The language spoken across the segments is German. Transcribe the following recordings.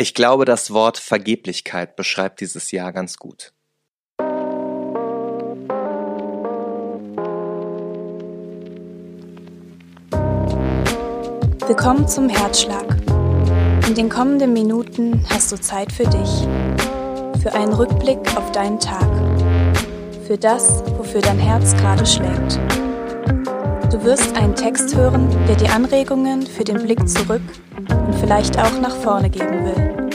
Ich glaube, das Wort Vergeblichkeit beschreibt dieses Jahr ganz gut. Willkommen zum Herzschlag. In den kommenden Minuten hast du Zeit für dich, für einen Rückblick auf deinen Tag, für das, wofür dein Herz gerade schlägt. Du wirst einen Text hören, der dir Anregungen für den Blick zurück und vielleicht auch nach vorne geben will.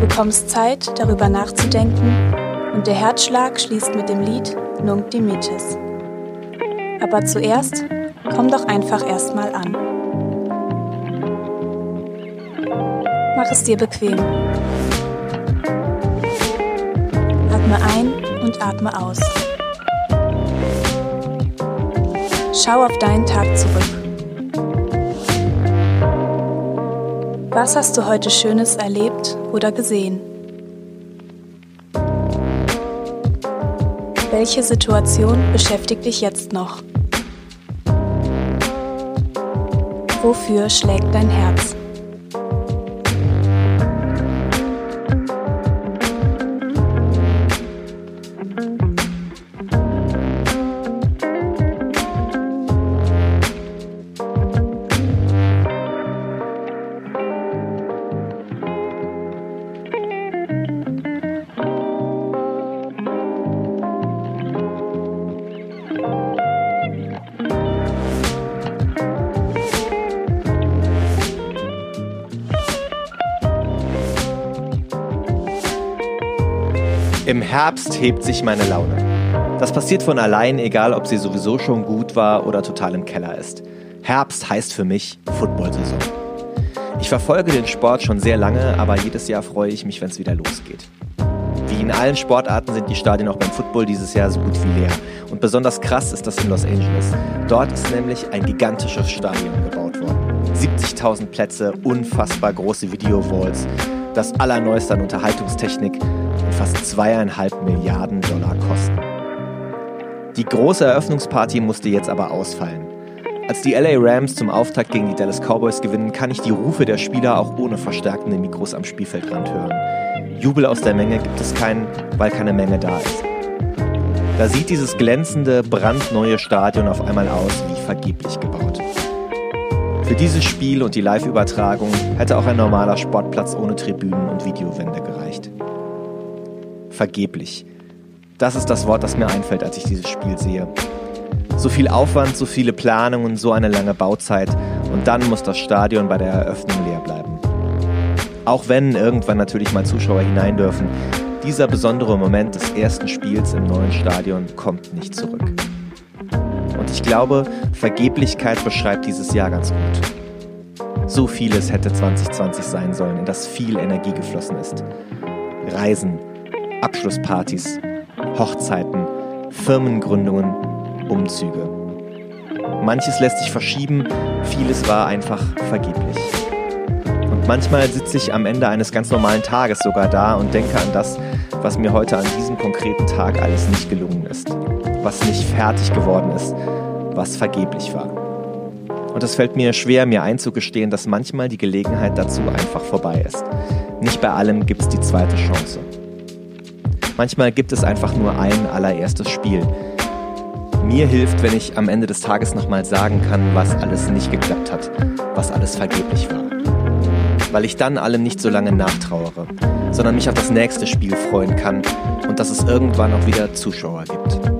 Du bekommst Zeit, darüber nachzudenken und der Herzschlag schließt mit dem Lied Nunc Dimittis. Aber zuerst komm doch einfach erstmal an. Mach es dir bequem. Atme ein und atme aus. Schau auf deinen Tag zurück. Was hast du heute Schönes erlebt oder gesehen? Welche Situation beschäftigt dich jetzt noch? Wofür schlägt dein Herz? Im Herbst hebt sich meine Laune. Das passiert von allein, egal ob sie sowieso schon gut war oder total im Keller ist. Herbst heißt für mich Football-Saison. Ich verfolge den Sport schon sehr lange, aber jedes Jahr freue ich mich, wenn es wieder losgeht. Wie in allen Sportarten sind die Stadien auch beim Football dieses Jahr so gut wie leer. Und besonders krass ist das in Los Angeles. Dort ist nämlich ein gigantisches Stadion gebaut worden. 70.000 Plätze, unfassbar große Video-Walls, das Allerneueste an Unterhaltungstechnik und fast zweieinhalb Milliarden Dollar kosten. Die große Eröffnungsparty musste jetzt aber ausfallen. Als die LA Rams zum Auftakt gegen die Dallas Cowboys gewinnen, kann ich die Rufe der Spieler auch ohne verstärkende Mikros am Spielfeldrand hören. Jubel aus der Menge gibt es keinen, weil keine Menge da ist. Da sieht dieses glänzende, brandneue Stadion auf einmal aus wie vergeblich gebaut. Für dieses Spiel und die Live-Übertragung hätte auch ein normaler Sportplatz ohne Tribünen und Videowände gereicht. Vergeblich. Das ist das Wort, das mir einfällt, als ich dieses Spiel sehe. So viel Aufwand, so viele Planungen, so eine lange Bauzeit und dann muss das Stadion bei der Eröffnung leer bleiben. Auch wenn irgendwann natürlich mal Zuschauer hinein dürfen, dieser besondere Moment des ersten Spiels im neuen Stadion kommt nicht zurück. Und ich glaube, Vergeblichkeit beschreibt dieses Jahr ganz gut. So vieles hätte 2020 sein sollen, in das viel Energie geflossen ist. Reisen, Abschlusspartys, Hochzeiten, Firmengründungen, Umzüge. Manches lässt sich verschieben, vieles war einfach vergeblich. Und manchmal sitze ich am Ende eines ganz normalen Tages sogar da und denke an das, was mir heute an diesem konkreten Tag alles nicht gelungen ist, was nicht fertig geworden ist, was vergeblich war. Und es fällt mir schwer, mir einzugestehen, dass manchmal die Gelegenheit dazu einfach vorbei ist. Nicht bei allem gibt es die zweite Chance. Manchmal gibt es einfach nur ein allererstes Spiel. Mir hilft, wenn ich am Ende des Tages nochmal sagen kann, was alles nicht geklappt hat, was alles vergeblich war. Weil ich dann allem nicht so lange nachtrauere, sondern mich auf das nächste Spiel freuen kann und dass es irgendwann auch wieder Zuschauer gibt.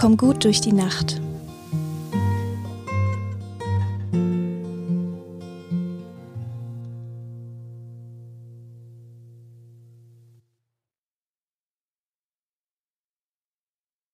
Komm gut durch die Nacht.